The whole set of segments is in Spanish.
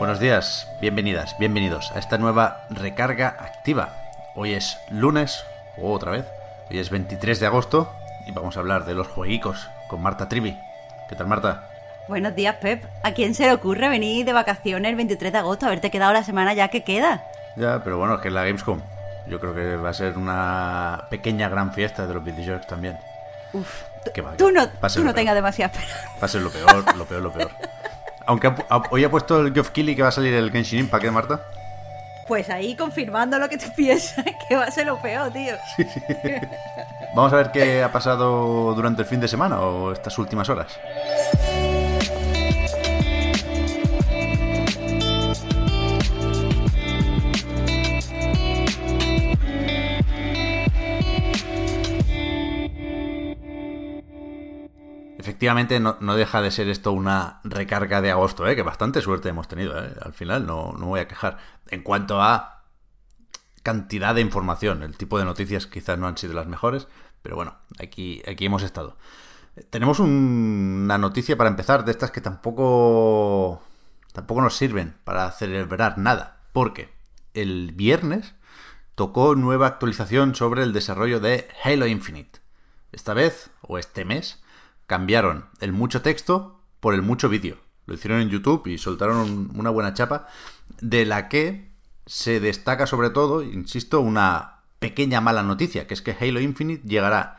Buenos días, bienvenidas, bienvenidos a esta nueva recarga activa. Hoy es lunes, o otra vez, hoy es 23 de agosto y vamos a hablar de los jueguicos con Marta Trivi. ¿Qué tal Marta? Buenos días, Pep. ¿A quién se le ocurre venir de vacaciones el 23 de agosto? Haberte quedado la semana ya que queda. Ya, pero bueno, es que es la Gamescom. Yo creo que va a ser una pequeña gran fiesta de los videojuegos también. Uf. ¿Qué va? Tú no, tú no tengas demasiada esperanza. Va a ser lo peor, lo peor, lo peor. Aunque ha pu- ha- hoy ha puesto el Geoff Keighley que va a salir el Genshin Impact, ¿eh, Marta? Pues ahí confirmando lo que tú piensas, que va a ser lo peor, tío. Vamos a ver qué ha pasado durante el fin de semana o estas últimas horas. Efectivamente, no, deja de ser esto una recarga de agosto, ¿eh? que bastante suerte hemos tenido. ¿eh? Al final, no, no voy a quejar. En cuanto a cantidad de información. El tipo de noticias quizás no han sido las mejores, pero bueno, aquí, aquí hemos estado. Tenemos un- una noticia para empezar de estas que tampoco, tampoco nos sirven para celebrar nada, porque el viernes tocó nueva actualización sobre el desarrollo de Halo Infinite. Esta vez, o este mes, cambiaron el mucho texto por el mucho vídeo. Lo hicieron en YouTube y soltaron un- una buena chapa de la que se destaca sobre todo, insisto, una pequeña mala noticia, que es que Halo Infinite llegará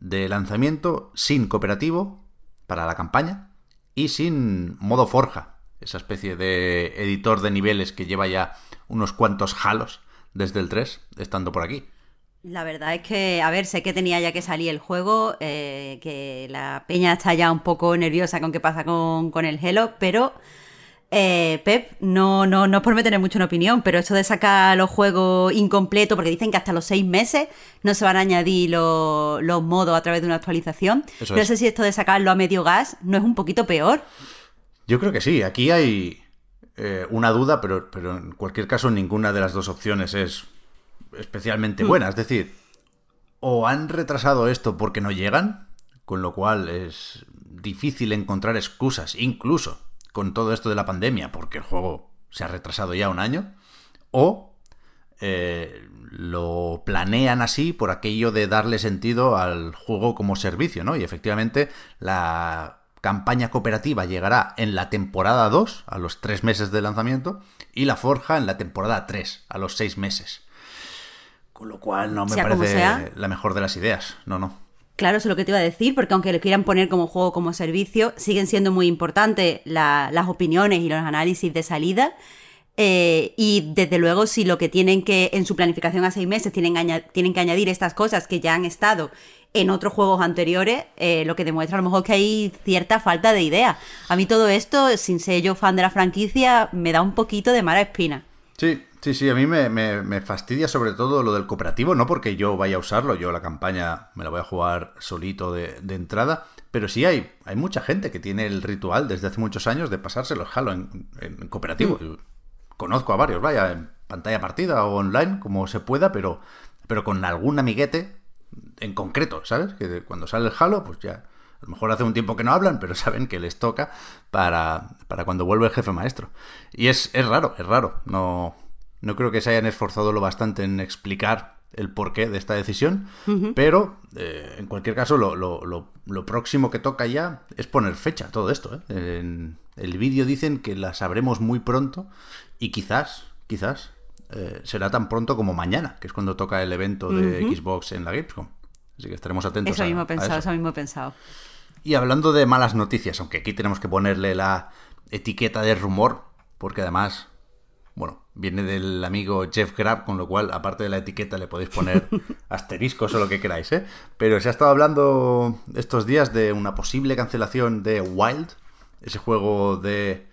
de lanzamiento sin cooperativo para la campaña y sin modo forja, esa especie de editor de niveles que lleva ya unos cuantos halos desde el 3, estando por aquí. La verdad es que, a ver, sé que tenía ya que salir el juego, eh, que la peña está ya un poco nerviosa con qué pasa con, con el Halo, pero eh, Pep, no, no, no es por meter mucho en opinión, pero esto de sacar los juegos incompletos, porque dicen que hasta los seis meses no se van a añadir los, los modos a través de una actualización. Eso no es. sé si esto de sacarlo a medio gas no es un poquito peor. Yo creo que sí, aquí hay eh, una duda, pero, pero en cualquier caso ninguna de las dos opciones es especialmente buena. Es decir, o han retrasado esto porque no llegan, con lo cual es difícil encontrar excusas, incluso con todo esto de la pandemia, porque el juego se ha retrasado ya un año, o eh, lo planean así por aquello de darle sentido al juego como servicio, ¿no? Y efectivamente la campaña cooperativa llegará en la temporada 2, a los 3 meses de lanzamiento, y la forja en la temporada 3, a los 6 meses. Con lo cual no me Sea parece sea. la mejor de las ideas. No, no. Claro, eso es lo que te iba a decir, porque aunque lo quieran poner como juego, como servicio, siguen siendo muy importantes la- las opiniones y los análisis de salida. Eh, y desde luego, si lo que tienen que, en su planificación a seis meses, tienen, tienen que añadir estas cosas que ya han estado en otros juegos anteriores, eh, lo que demuestra a lo mejor que hay cierta falta de idea. A mí todo esto, sin ser yo fan de la franquicia, me da un poquito de mala espina. Sí, sí, sí, a mí me, me- me fastidia sobre todo lo del cooperativo, no porque yo vaya a usarlo, yo la campaña me la voy a jugar solito de, de entrada, pero sí hay, hay mucha gente que tiene el ritual desde hace muchos años de pasarse los Halo en, en cooperativo. Yo Conozco a varios, vaya, en pantalla partida o online, como se pueda, pero, pero con algún amiguete en concreto, ¿sabes? Que cuando sale el Halo, pues ya, a lo mejor hace un tiempo que no hablan, pero saben que les toca para, para cuando vuelve el jefe maestro. Y es, es raro, es raro. No, no creo que se hayan esforzado lo bastante en explicar el porqué de esta decisión, pero eh, en cualquier caso lo, lo- lo- lo próximo que toca ya es poner fecha a todo esto. ¿eh? En el vídeo dicen que la sabremos muy pronto y quizás, quizás eh, será tan pronto como mañana, que es cuando toca el evento de Xbox en la Gamescom. Así que estaremos atentos Eso a- mismo he pensado, eso. eso mismo he pensado. Y hablando de malas noticias, aunque aquí tenemos que ponerle la etiqueta de rumor, porque además bueno, viene del amigo Jeff Grab, con lo cual, aparte de la etiqueta, le podéis poner asteriscos o lo que queráis, ¿eh? Pero se ha estado hablando estos días de una posible cancelación de Wild, ese juego de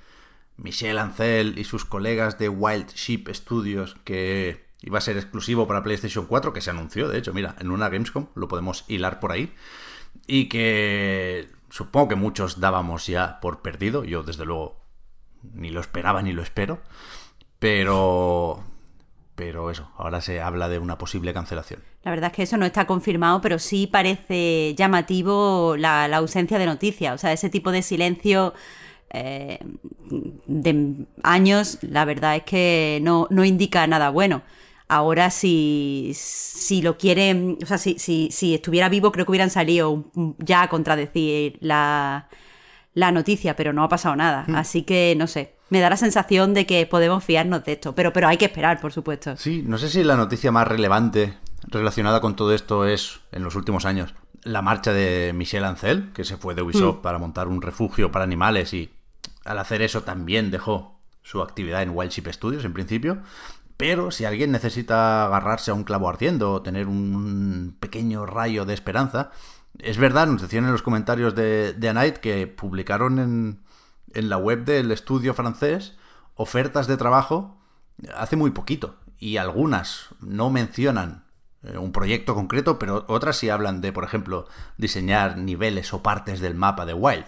Michel Ancel y sus colegas de Wild Sheep Studios que iba a ser exclusivo para PlayStation 4, que se anunció, de hecho, mira, en una Gamescom, lo podemos hilar por ahí, y que supongo que muchos dábamos ya por perdido, yo desde luego ni lo esperaba ni lo espero, pero pero eso, ahora se habla de una posible cancelación. La verdad es que eso no está confirmado, pero sí parece llamativo la, la ausencia de noticias, o sea, ese tipo de silencio eh, de años, la verdad es que no, no indica nada bueno. Ahora, si, si lo quieren, o sea, si, si, si, estuviera vivo, creo que hubieran salido ya a contradecir la, la noticia, pero no ha pasado nada. Hmm. Así que, no sé, me da la sensación de que podemos fiarnos de esto, pero, pero hay que esperar, por supuesto. Sí, no sé si la noticia más relevante relacionada con todo esto es, en los últimos años, la marcha de Michel Ancel, que se fue de Ubisoft hmm. para montar un refugio para animales y al hacer eso también dejó su actividad en Wildship Studios en principio. Pero si alguien necesita agarrarse a un clavo ardiendo o tener un pequeño rayo de esperanza, es verdad, nos decían en los comentarios de, de Night que publicaron en, en la web del estudio francés ofertas de trabajo hace muy poquito. Y algunas no mencionan eh, un proyecto concreto, pero otras sí hablan de, por ejemplo, diseñar niveles o partes del mapa de Wild.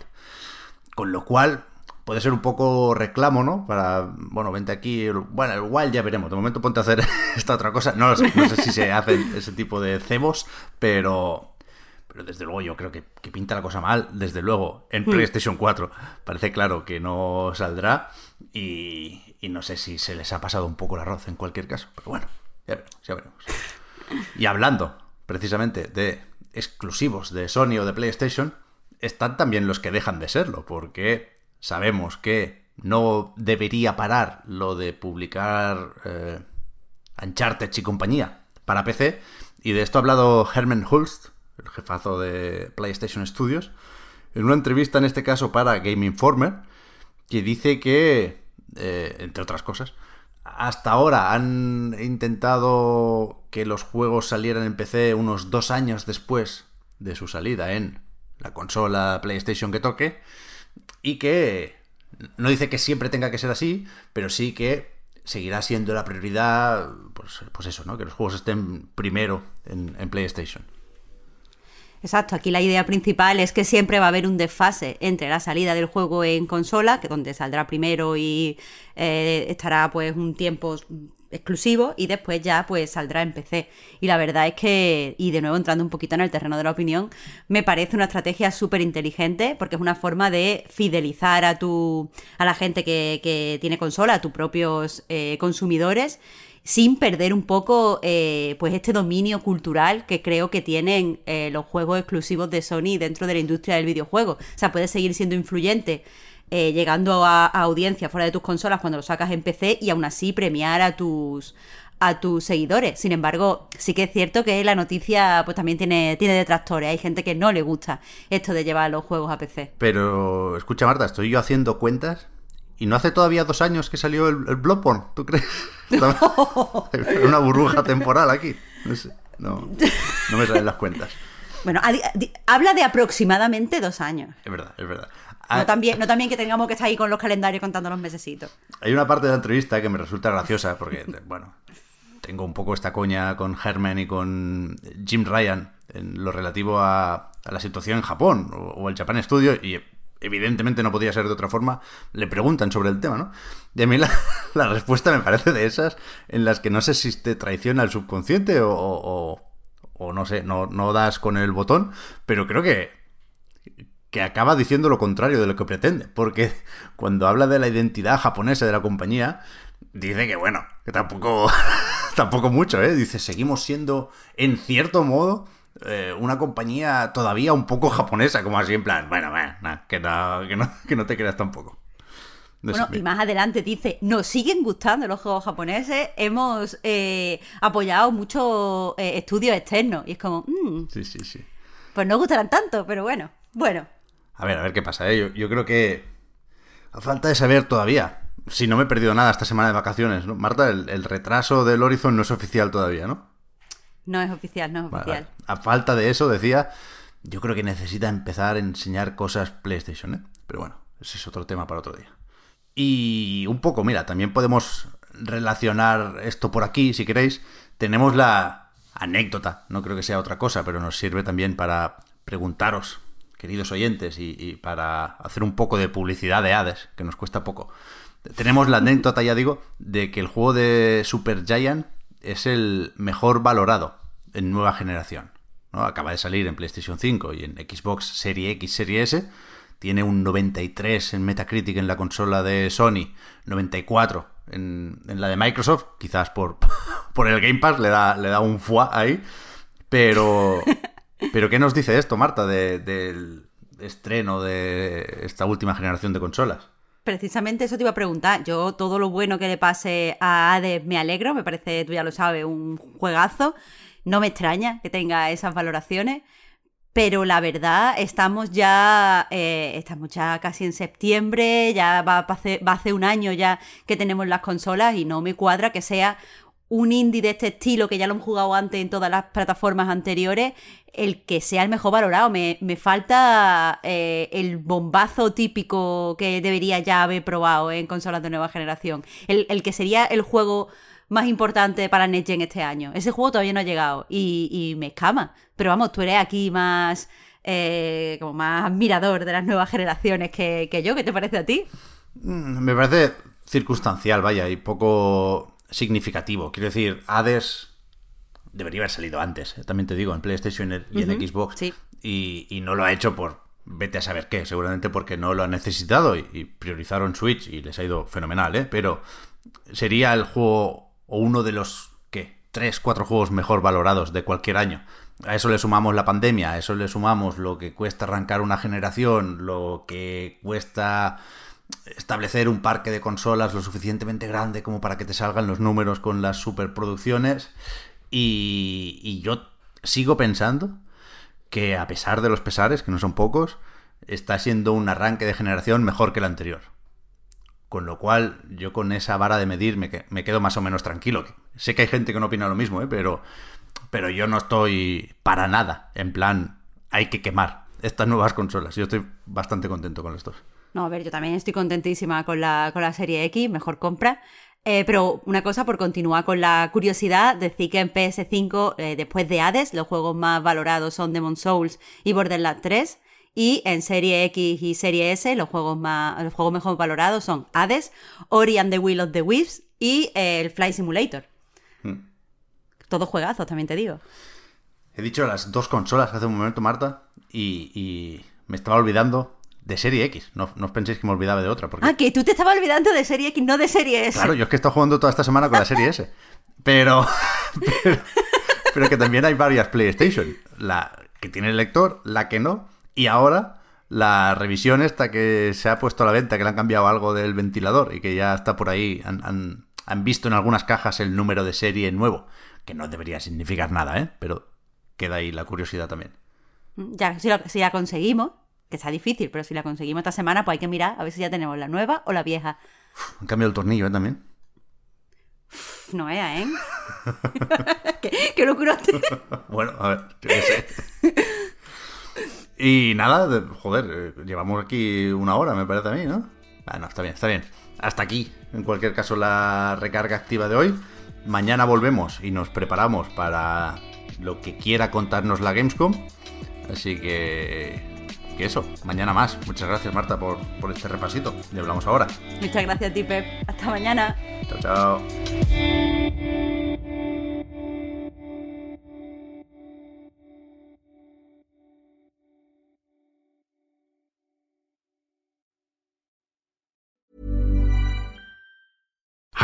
Con lo cual, puede ser un poco reclamo, ¿no? Para, bueno, vente aquí, bueno, el Wild ya veremos, de momento ponte a hacer esta otra cosa, no no sé si se hacen ese tipo de cebos, pero, pero desde luego yo creo que, pinta la cosa mal, desde luego, en hmm. PlayStation 4 parece claro que no saldrá y, y no sé si se les ha pasado un poco el arroz en cualquier caso, pero bueno, ya veremos, ya veremos. Y hablando precisamente de exclusivos de Sony o de PlayStation, están también los que dejan de serlo, porque sabemos que no debería parar lo de publicar eh, Uncharted y compañía para PC. Y de esto ha hablado Herman Hulst, el jefazo de PlayStation Studios, en una entrevista en este caso para Game Informer, que dice que, eh, entre otras cosas, hasta ahora han intentado que los juegos salieran en PC unos dos años después de su salida en la consola PlayStation que toque y que no dice que siempre tenga que ser así, pero sí que seguirá siendo la prioridad, pues, pues eso, ¿no? Que los juegos estén primero en, PlayStation. Exacto, aquí la idea principal es que siempre va a haber un desfase entre la salida del juego en consola, que donde saldrá primero y eh, estará pues un tiempo exclusivo y después ya pues saldrá en PC. Y la verdad es que, y de nuevo entrando un poquito en el terreno de la opinión, me parece una estrategia súper inteligente porque es una forma de fidelizar a tu a la gente que, que tiene consola, a tus propios eh, consumidores sin perder un poco eh, pues este dominio cultural que creo que tienen eh, los juegos exclusivos de Sony dentro de la industria del videojuego. O sea, puede seguir siendo influyente eh, llegando a, audiencia fuera de tus consolas cuando lo sacas en PC y aún así premiar a tus a tus seguidores. Sin embargo, sí que es cierto que la noticia pues también tiene, tiene detractores. Hay gente que no le gusta esto de llevar los juegos a PC. Pero, escucha Marta, estoy yo haciendo cuentas y no hace todavía dos años que salió el, el Bloodborne, ¿tú crees? una burbuja temporal aquí. No sé, no, no me salen las cuentas. Bueno, habla de aproximadamente dos años. Es verdad, es verdad. No ah, también, no también que tengamos que estar ahí con los calendarios contando los mesecitos. Hay una parte de la entrevista que me resulta graciosa porque, bueno, tengo un poco esta coña con Herman y con Jim Ryan en lo relativo a, la situación en Japón o, el Japan Studio y evidentemente no podía ser de otra forma, le preguntan sobre el tema, ¿no? Y a mí la, respuesta me parece de esas en las que no sé si te traiciona el subconsciente o, o, no sé, no, no das con el botón, pero creo que que acaba diciendo lo contrario de lo que pretende, porque cuando habla de la identidad japonesa de la compañía, dice que bueno, que tampoco, tampoco mucho, ¿eh? Dice, seguimos siendo, en cierto modo, eh, una compañía todavía un poco japonesa, como así en plan, bueno, bueno, que, no, que, no, te creas tampoco. bueno, y más adelante dice, nos siguen gustando los juegos japoneses, hemos eh, apoyado muchos eh, estudios externos. Y es como, mm, sí, sí, sí. Pues no gustarán tanto, pero bueno, bueno. A ver, a ver qué pasa. ¿eh? Yo, creo que a falta de saber todavía si no me he perdido nada esta semana de vacaciones, ¿no? Marta, el, retraso del Horizon no es oficial todavía, ¿no? No es oficial, no es oficial. A falta de eso, decía, yo creo que necesita empezar a enseñar cosas PlayStation, ¿eh? Pero bueno, ese es otro tema para otro día. Y un poco, mira, también podemos relacionar esto por aquí, si queréis. Tenemos la anécdota, no creo que sea otra cosa, pero nos sirve también para preguntaros, queridos oyentes, y, para hacer un poco de publicidad de Hades, que nos cuesta poco. Tenemos la anécdota, ya digo, de que el juego de Super Giant es el mejor valorado en nueva generación. ¿No? Acaba de salir en PlayStation 5 y en Xbox Serie X, Serie S. Tiene un 93 en Metacritic en la consola de Sony, 94 en, la de Microsoft, quizás por, por el Game Pass le da, le da un foie ahí. Pero, pero ¿qué nos dice esto, Marta, del estreno de esta última generación de consolas? Precisamente eso te iba a preguntar. Yo todo lo bueno que le pase a Hades me alegro, me parece, tú ya lo sabes, un juegazo. No me extraña que tenga esas valoraciones. Pero la verdad, estamos ya, eh, estamos ya casi en septiembre, ya va a, hacer un año ya que tenemos las consolas y no me cuadra que sea un indie de este estilo, que ya lo hemos jugado antes en todas las plataformas anteriores, el que sea el mejor valorado. Me, falta eh, el bombazo típico que debería ya haber probado en consolas de nueva generación. El, que sería el juego más importante para Next este año. Ese juego todavía no ha llegado y, me escama. Pero vamos, tú eres aquí más... Eh, como más admirador de las nuevas generaciones que, que yo. ¿Qué te parece a ti? Mm, me parece circunstancial, vaya, y poco significativo. Quiero decir, Hades debería haber salido antes, eh, también te digo, en PlayStation y en Xbox. Y, no lo ha hecho por vete a saber qué, seguramente porque no lo ha necesitado y, priorizaron Switch y les ha ido fenomenal, ¿eh? Pero sería el juego o uno de los, ¿qué? Tres, cuatro juegos mejor valorados de cualquier año. A eso le sumamos la pandemia, a eso le sumamos lo que cuesta arrancar una generación, lo que cuesta establecer un parque de consolas lo suficientemente grande como para que te salgan los números con las superproducciones. Y, y yo sigo pensando que a pesar de los pesares, que no son pocos, está siendo un arranque de generación mejor que el anterior. Con lo cual, yo con esa vara de medir me, me quedo más o menos tranquilo. Sé que hay gente que no opina lo mismo, ¿eh? pero, pero yo no estoy para nada en plan, hay que quemar estas nuevas consolas. Yo estoy bastante contento con las. No, a ver, yo también estoy contentísima con la, con la serie X, mejor compra. Eh, pero una cosa, por continuar con la curiosidad, decir que en PS5, eh, después de Hades, los juegos más valorados son Demon Souls y Borderlands 3. Y en Serie X y Serie S, los juegos, más, los juegos mejor valorados son Hades, Ori and the Will of the Wisps y eh, el Fly Simulator. Hmm. Todos juegazos, también te digo. He dicho las dos consolas hace un momento, Marta, y, y me estaba olvidando de serie X. No, os penséis que me olvidaba de otra. Porque... Ah, que tú te estabas olvidando de serie X, no de serie S. Claro, yo es que he estado jugando toda esta semana con la serie S. Pero, pero, que también hay varias PlayStation. La que tiene el lector, la que no. Y ahora la revisión esta que se ha puesto a la venta, que le han cambiado algo del ventilador y que ya está por ahí. Han, han visto en algunas cajas el número de serie nuevo. Que no debería significar nada, ¿eh? Pero queda ahí la curiosidad también. Ya, si, si la conseguimos, que está difícil, pero si la conseguimos esta semana, pues hay que mirar a ver si ya tenemos la nueva o la vieja. Han cambiado el tornillo, ¿eh? También. no vea, ¿eh? ¿Qué, qué locura. bueno, a ver, qué sé. Y nada, joder, eh, llevamos aquí una hora, me parece a mí, ¿no? Bueno, está bien, está bien. Hasta aquí, en cualquier caso, la recarga activa de hoy. Mañana volvemos y nos preparamos para lo que quiera contarnos la Gamescom. Así que que eso, mañana más. Muchas gracias, Marta, por, por este repasito. Y hablamos ahora. Muchas gracias a ti, Pep. Hasta mañana. Chao, chao.